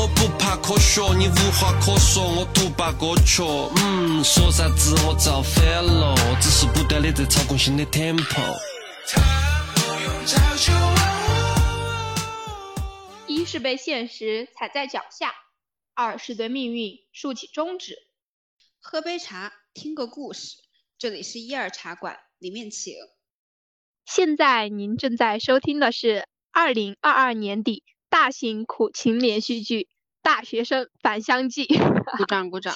我不怕科学，你无话可说，我独霸歌曲。嗯，说啥子我造反了，只是不断的在操控新的 tempo。一是被现实踩在脚下，二是对命运竖起中指。喝杯茶，听个故事。这里是一二茶馆，里面请。现在您正在收听的是二零二二年底大型苦情连续剧《大学生返乡记》。鼓掌鼓掌！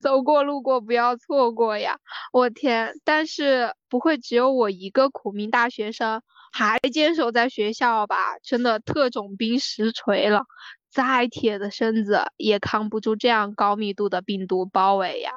走过路过不要错过呀！我天，但是不会只有我一个苦命大学生还坚守在学校吧？真的特种兵实锤了，再铁的身子也扛不住这样高密度的病毒包围呀！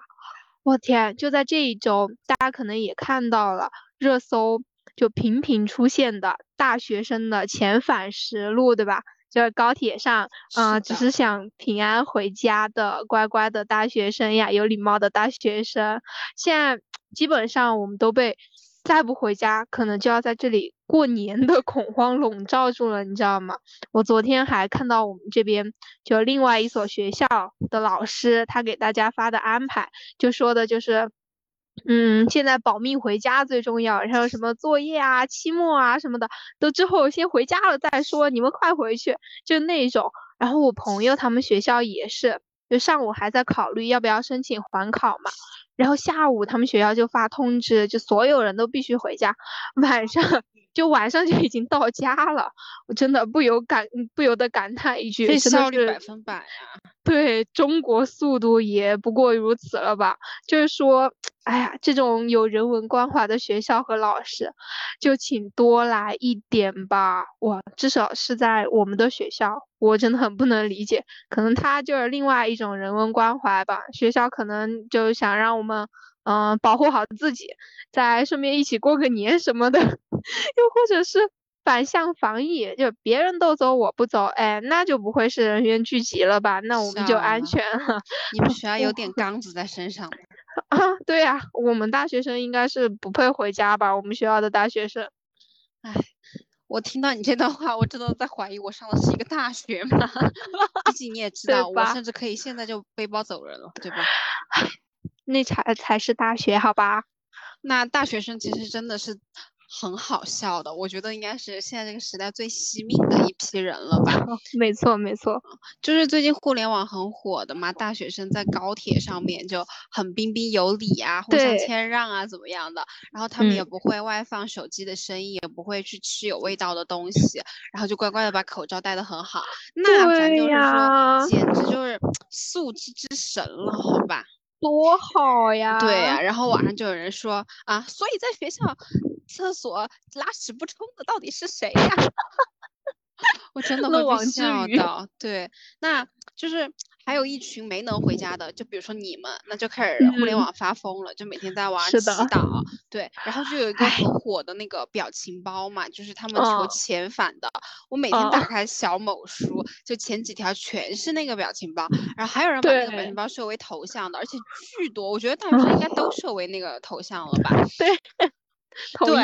我天，就在这一周，大家可能也看到了热搜。就频频出现的大学生的遣返实录，对吧？就是高铁上，嗯，只是想平安回家的乖乖的大学生呀，有礼貌的大学生。现在基本上我们都被再不回家，可能就要在这里过年的 恐慌笼罩住了，你知道吗？我昨天还看到我们这边就另外一所学校的老师，他给大家发的安排，就说的就是。嗯，现在保命回家最重要，然后什么作业啊、期末啊什么的，都之后先回家了再说，你们快回去，就那种。然后我朋友他们学校也是，就上午还在考虑要不要申请缓考嘛，然后下午他们学校就发通知，就所有人都必须回家，晚上。就晚上就已经到家了，我真的不由感不由得感叹一句：这效率百分百啊！对中国速度也不过如此了吧？就是说，哎呀，这种有人文关怀的学校和老师，就请多来一点吧！哇，至少是在我们的学校，我真的很不能理解，可能他就是另外一种人文关怀吧。学校可能就想让我们。嗯，保护好自己，再顺便一起过个年什么的，又或者是反向防疫，就别人都走我不走，哎，那就不会是人员聚集了吧？那我们就安全了。你们学校有点刚子在身上 啊？对呀，我们大学生应该是不配回家吧？我们学校的大学生。哎，我听到你这段话，我真的在怀疑我上的是一个大学吗？毕竟你也知道，我甚至可以现在就背包走人了，对吧？那才才是大学，好吧？那大学生其实真的是很好笑的，我觉得应该是现在这个时代最惜命的一批人了吧？没错，没错，就是最近互联网很火的嘛，大学生在高铁上面就很彬彬有礼啊，互相谦让啊，怎么样的？然后他们也不会外放手机的声音，也不会去吃有味道的东西，然后就乖乖的把口罩戴得很好。那咱就是说，简直就是素质之神了，好吧？多好呀！对呀，然后网上就有人说啊，所以在学校厕所拉屎不冲的到底是谁呀？我真的会被笑到。对，那就是。还有一群没能回家的，就比如说你们，那就开始互联网发疯了，就每天在网上祈祷。对，然后就有一个很火的那个表情包嘛，就是他们求遣返的。我每天打开小某书，就前几条全是那个表情包，然后还有人把那个表情包设为头像的，而且巨多。我觉得大学生应该都设为那个头像了吧？对。对，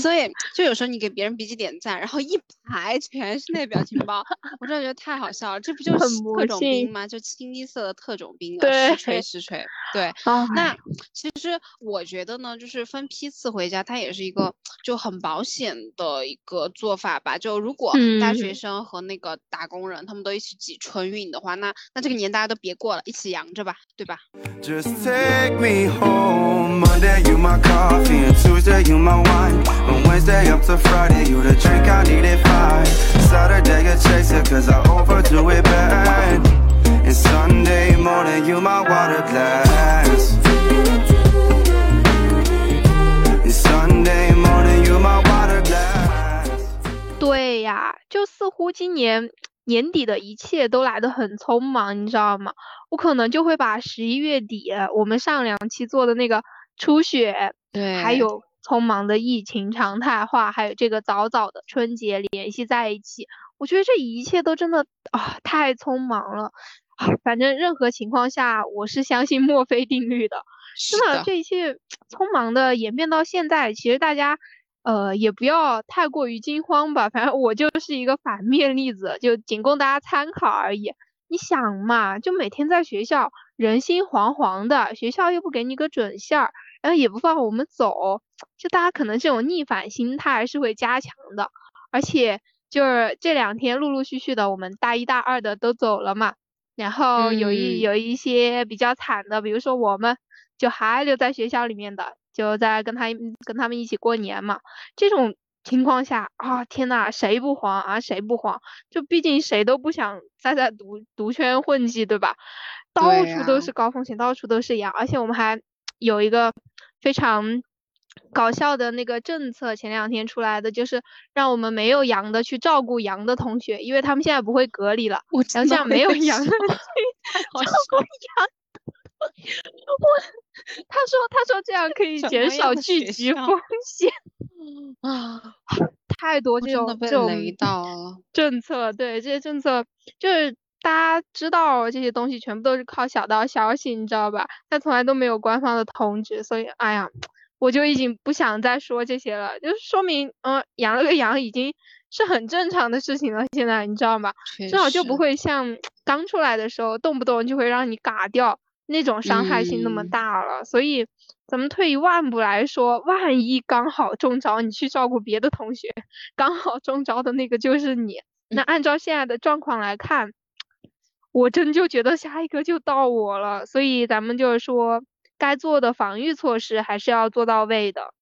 所以就有时候你给别人笔记点赞，然后一排全是那表情包，我真的觉得太好笑了。这不就是特种兵吗？就清一色的特种兵的实锤实锤。对，那其实我觉得呢，就是分批次回家，它也是一个就很保险的一个做法吧。就如果大学生和那个打工人他们都一起挤春运的话，那那这个年大家都别过了，一起扬着吧，对吧？对呀，就似乎今年年底的一切都来得很匆忙，你知道吗？我可能就会把十一月底我们上两期做的那个初雪，对，还有。匆忙的疫情常态化，还有这个早早的春节联系在一起，我觉得这一切都真的啊太匆忙了啊！反正任何情况下，我是相信墨菲定律的。真的，这一切 匆忙的演变到现在，其实大家呃也不要太过于惊慌吧。反正我就是一个反面例子，就仅供大家参考而已。你想嘛，就每天在学校人心惶惶的，学校又不给你个准信儿，然后也不放我们走，就大家可能这种逆反心态是会加强的。而且就是这两天陆陆续续的，我们大一大二的都走了嘛，然后有一有一些比较惨的，比如说我们就还留在学校里面的，就在跟他跟他们一起过年嘛，这种。情况下啊，天呐，谁不慌啊？谁不慌？就毕竟谁都不想再在毒毒圈混迹，对吧？到处都是高风险，到处都是羊，而且我们还有一个非常搞笑的那个政策，前两天出来的，就是让我们没有羊的去照顾羊的同学，因为他们现在不会隔离了，然后这样没有羊的去照顾 羊。我他说他说这样可以减少聚集风险啊，太多这种这种政策，对这些政策就是大家知道这些东西全部都是靠小道消息，你知道吧？但从来都没有官方的通知，所以哎呀，我就已经不想再说这些了，就是说明嗯养了个羊已经是很正常的事情了，现在你知道吗？至少就不会像刚出来的时候动不动就会让你嘎掉。那种伤害性那么大了，所以咱们退一万步来说，万一刚好中招，你去照顾别的同学，刚好中招的那个就是你。那按照现在的状况来看，我真就觉得下一个就到我了。所以咱们就是说，该做的防御措施还是要做到位的。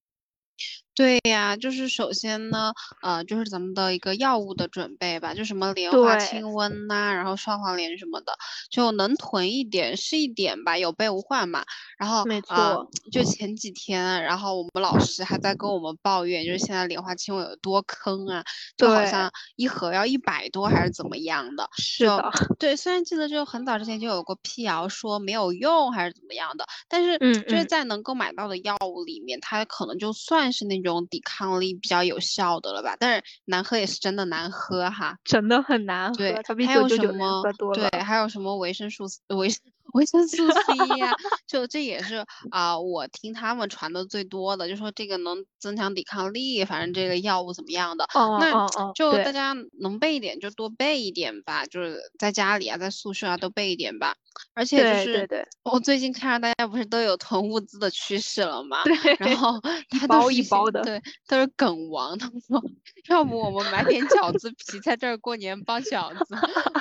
对呀，就是首先呢，呃，就是咱们的一个药物的准备吧，就什么莲花清瘟呐，然后双黄连什么的，就能囤一点是一点吧，有备无患嘛。然后，没错，就前几天，然后我们老师还在跟我们抱怨，就是现在莲花清瘟有多坑啊，就好像一盒要一百多还是怎么样的。是的，对，虽然记得就很早之前就有过辟谣说没有用还是怎么样的，但是就是在能够买到的药物里面，它可能就算是那种。这种抵抗力比较有效的了吧？但是难喝也是真的难喝哈，真的很难喝。对，还有什么？对，还有什么维生素维维生素 C 呀？就这也是啊，我听他们传的最多的，就说这个能增强抵抗力，反正这个药物怎么样的？哦那就大家能备一点就多备一点吧，就是在家里啊，在宿舍啊都备一点吧。而且就是我最近看着大家不是都有囤物资的趋势了吗？对，然后一包一包的，对，都是梗王。他们说，要不我们买点饺子皮，在这儿过年包饺子，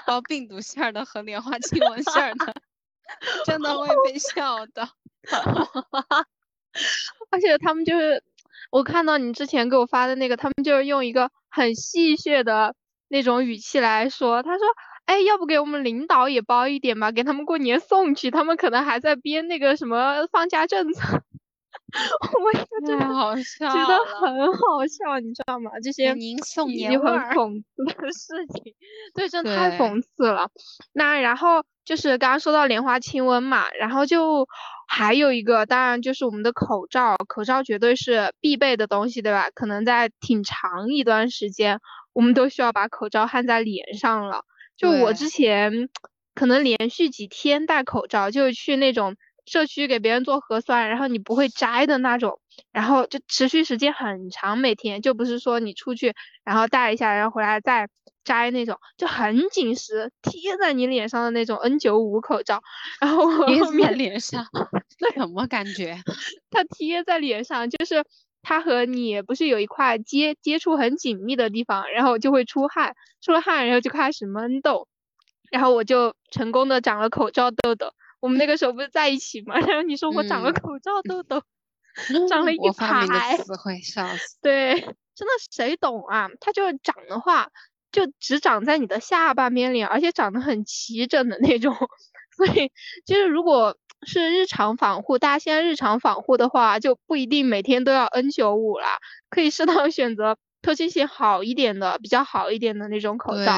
包病毒馅儿的和莲花清瘟馅儿的，真的会被笑的。而且他们就是，我看到你之前给我发的那个，他们就是用一个很戏谑的那种语气来说，他说。哎，要不给我们领导也包一点吧，给他们过年送去，他们可能还在编那个什么放假政策。我真的好笑，觉得很好笑，你知道吗？这些您送很讽刺的事情，对，真的太讽刺了。那然后就是刚刚说到莲花清瘟嘛，然后就还有一个，当然就是我们的口罩，口罩绝对是必备的东西，对吧？可能在挺长一段时间，我们都需要把口罩焊在脸上了。就我之前可能连续几天戴口罩，就去那种社区给别人做核酸，然后你不会摘的那种，然后就持续时间很长，每天就不是说你出去然后戴一下，然后回来再摘那种，就很紧实贴在你脸上的那种 N95 口罩，然后贴在脸上，那什么感觉？它贴在脸上就是。它和你不是有一块接接触很紧密的地方，然后就会出汗，出了汗，然后就开始闷痘，然后我就成功的长了口罩痘痘。我们那个时候不是在一起吗？然后你说我长了口罩痘痘，长了 一排。词汇笑死。对，真的谁懂啊？它就是长的话，就只长在你的下半边脸，而且长得很齐整的那种。所以就是如果。是日常防护，大家现在日常防护的话，就不一定每天都要 N 九五啦，可以适当选择透气性好一点的、比较好一点的那种口罩。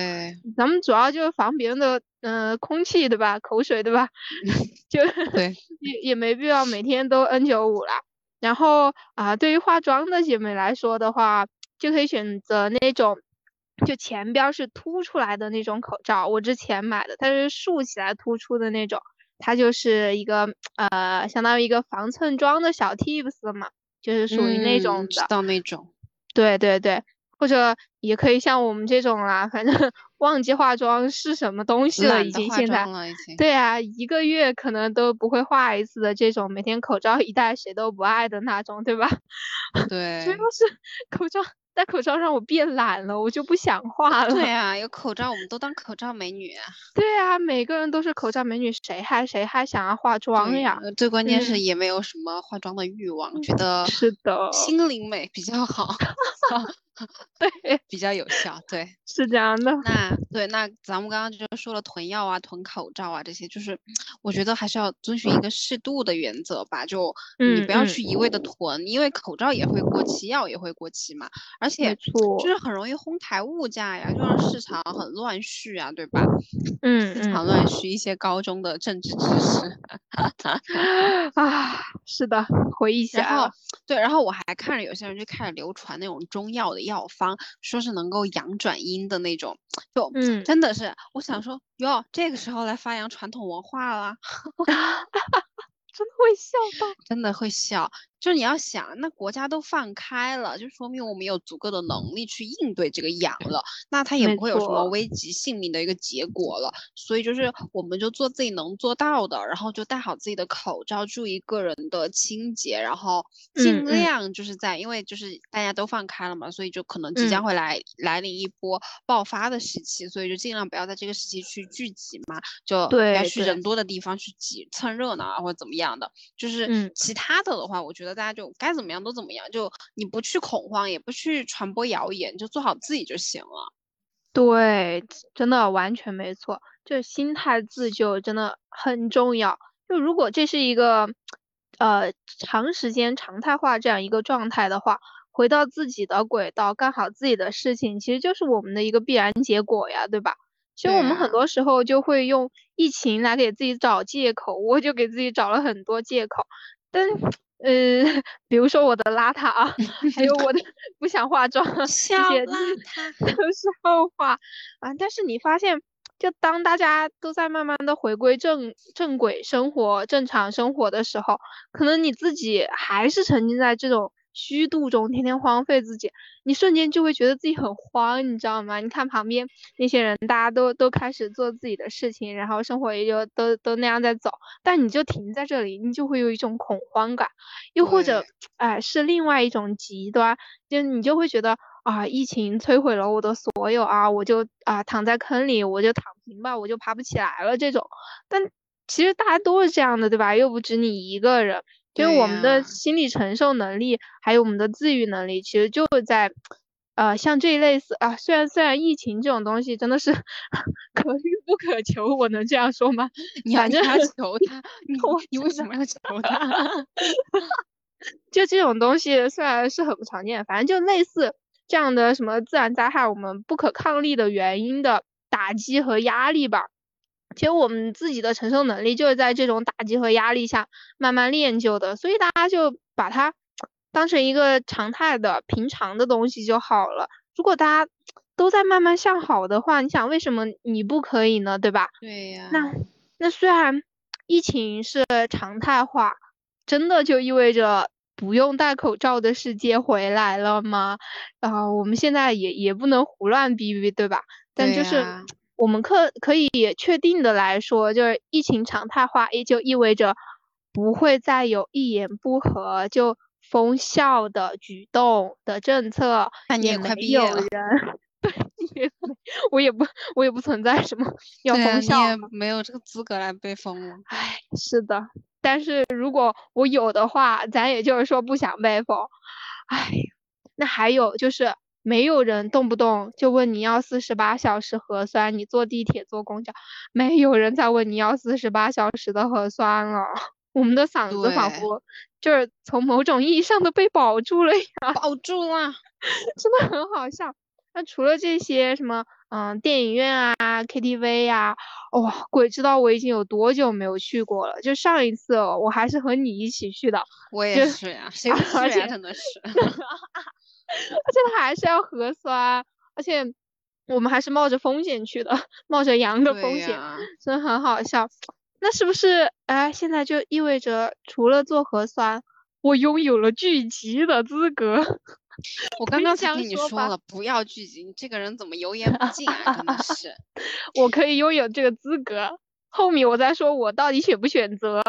咱们主要就是防别人的，嗯，空气对吧？口水对吧？就对，也也没必要每天都 N95 啦。然后啊，对于化妆的姐妹来说的话，就可以选择那种就前边是凸出来的那种口罩。我之前买的，它是竖起来突出的那种。它就是一个呃，相当于一个防蹭妆的小 tips 嘛，就是属于那种的，知道那种。对对对，或者也可以像我们这种啦，反正 忘记化妆是什么东西了，已经现在。对啊，一个月可能都不会化一次的这种，每天口罩一戴谁都不爱的那种，对吧？对。主要是口罩。戴口罩让我变懒了，我就不想化了。对啊，有口罩我们都当口罩美女。对啊，每个人都是口罩美女，谁还谁还想要化妆呀？最关键是也没有什么化妆的欲望，觉得是的，心灵美比较好。对，比较有效，对，是这样的。那对，那咱们刚刚就说了囤药啊、囤口罩啊这些，就是 我觉得还是要遵循一个适度的原则吧。就你不要去一味的囤，因为口罩也会过期，药也会过期嘛。而且就是很容易哄抬物价呀，就让市场很乱序啊，对吧？嗯，市场乱序，一些高中的政治知识。啊，是的，回忆起来。然后对，然后我还看着有些人就开始流传那种中药的。药方说是能够阳转阴的那种，就真的是，我想说哟，这个时候来发扬传统文化了。真的会笑到，真的会笑。就是你要想，那国家都放开了，就说明我们有足够的能力去应对这个痒了，那它也不会有什么危及性命的一个结果了。所以就是我们就做自己能做到的，然后就戴好自己的口罩，注意个人的清洁，然后尽量就是在，因为就是大家都放开了嘛，所以就可能即将会来来临一波爆发的时期，所以就尽量不要在这个时期去聚集嘛，就不要去人多的地方去挤蹭热闹啊或者怎么样的。就是其他的的话，我觉得。大家就该怎么样都怎么样，就你不去恐慌，也不去传播谣言，就做好自己就行了。对，真的完全没错，就心态自救真的很重要。就如果这是一个呃长时间常态化这样一个状态的话，回到自己的轨道，干好自己的事情，其实就是我们的一个必然结果呀，对吧？其实我们很多时候就会用疫情来给自己找借口，我就给自己找了很多借口，但。呃，比如说我的邋遢啊，还有我的不想化妆，这些都是后话啊。但是你发现，就当大家都在慢慢的回归正正轨生活、正常生活的时候，可能你自己还是沉浸在这种。虚度中，天天荒废自己，你瞬间就会觉得自己很慌，你知道吗？你看旁边那些人，大家都都开始做自己的事情，然后生活也就都都那样在走，但你就停在这里，你就会有一种恐慌感。又或者，哎，是另外一种极端，就你就会觉得啊，疫情摧毁了我的所有啊，我就啊躺在坑里，我就躺平吧，我就爬不起来了这种。但其实大家都是这样的，对吧？又不止你一个人。就我们的心理承受能力，还有我们的自愈能力，其实就在，呃，像这一类似啊，虽然虽然疫情这种东西真的是 可遇不可求，我能这样说吗？你要求他，你 你为什么要求他？就这种东西虽然是很不常见，反正就类似这样的什么自然灾害，我们不可抗力的原因的打击和压力吧。其实我们自己的承受能力就是在这种打击和压力下慢慢练就的，所以大家就把它当成一个常态的、平常的东西就好了。如果大家 都在慢慢向好的话，你想为什么你不可以呢？对吧？对呀。那那虽然疫情是常态化，真的就意味着不用戴口罩的世界回来了吗？啊，我们现在也也不能胡乱逼逼，对吧？但就是。我们可可以确定的来说，就是疫情常态化，也就意味着不会再有一言不合就封校的举动的政策，也没有人，对，我也不，我也不存在什么 要封校，没有这个资格来被封了。唉，是的，但是如果我有的话，咱也就是说不想被封。唉，那还有就是。没有人动不动就问你要四十八小时核酸，你坐地铁坐公交，没有人再问你要四十八小时的核酸了。我们的嗓子仿佛就是从某种意义上的被保住了呀，保住了，真的很好笑。那除了这些什么，嗯，电影院啊，KTV 呀，哇，鬼知道我已经有多久没有去过了。就上一次我还是和你一起去的，我也是呀，谁不 去呀？真的是。而且他还是要核酸，而且我们还是冒着风险去的，冒着阳的风险，真的很好笑。那是不是哎，现在就意味着除了做核酸，我拥有了聚集的资格？我刚刚才跟你说了，不要聚集。你这个人怎么油盐不进啊？真的 是。我可以拥有这个资格，后面我再说我到底选不选择。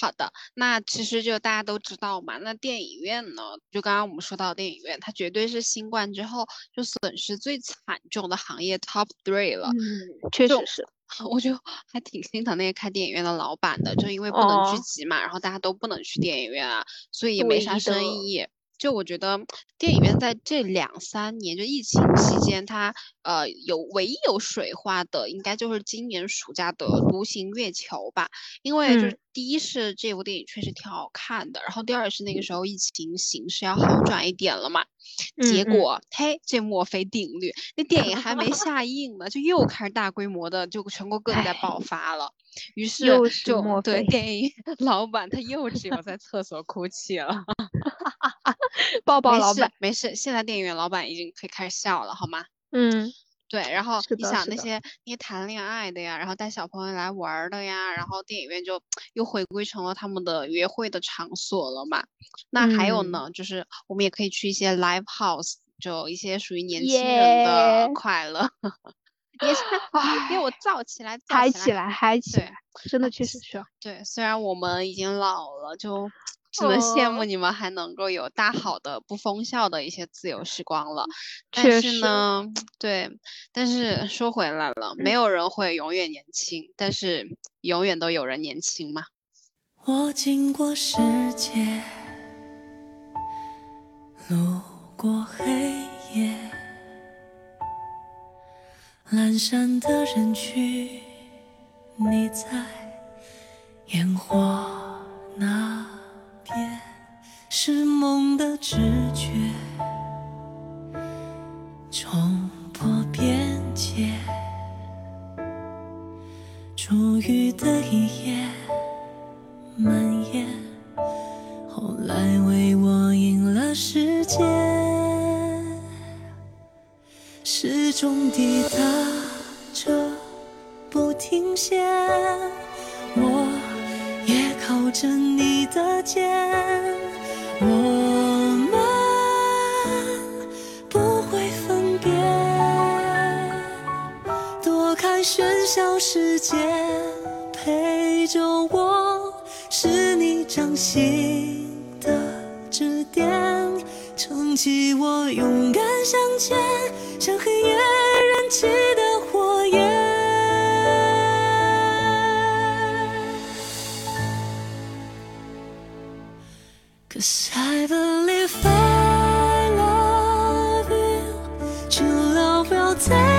好的，那其实就大家都知道嘛，那电影院呢，就刚刚我们说到电影院，它绝对是新冠之后就损失最惨重的行业 top three 了。嗯，确实是。我就还挺心疼那些开电影院的老板的，就因为不能聚集嘛，然后大家都不能去电影院啊，所以也没啥生意。就我觉得电影院在这两三年，就疫情期间，它呃有唯一有水化的，应该就是今年暑假的《独行月球》吧，因为就是。第一是这部电影确实挺好看的，然后第二是那个时候疫情形势要好转一点了嘛，结果嘿，这墨菲定律，那电影还没下映呢，就又开始大规模的就全国各地在爆发了，于是就对电影 老板他又只有在厕所哭泣了，抱抱老板，没事，现在电影院老板已经可以开始笑了，好吗？嗯。对，然后你想那些那些谈恋爱的呀，然后带小朋友来玩的呀，然后电影院就 又回归成了他们的约会的场所了嘛。那还有呢，就是我们也可以去一些 live house，就一些属于年轻人的快乐。也是，给 我造起来，嗨起来，嗨起来，真的确实需要。对，虽然我们已经老了，就。只能羡慕你们还能够有大好的不封校的一些自由时光了。但是呢，对，但是说回来了，没有人会永远年轻，但是永远都有人年轻嘛。我经过世界，路过黑夜，阑珊的人群，你在烟火那边。是梦的直觉，冲破边界，初遇的一夜蔓延，后来为我赢了世界，始终抵达停歇，我也靠着你的肩。我们不会分别，躲开喧嚣世界，陪着我，是你掌心的支点，撑起我勇敢向前，像黑夜燃起在。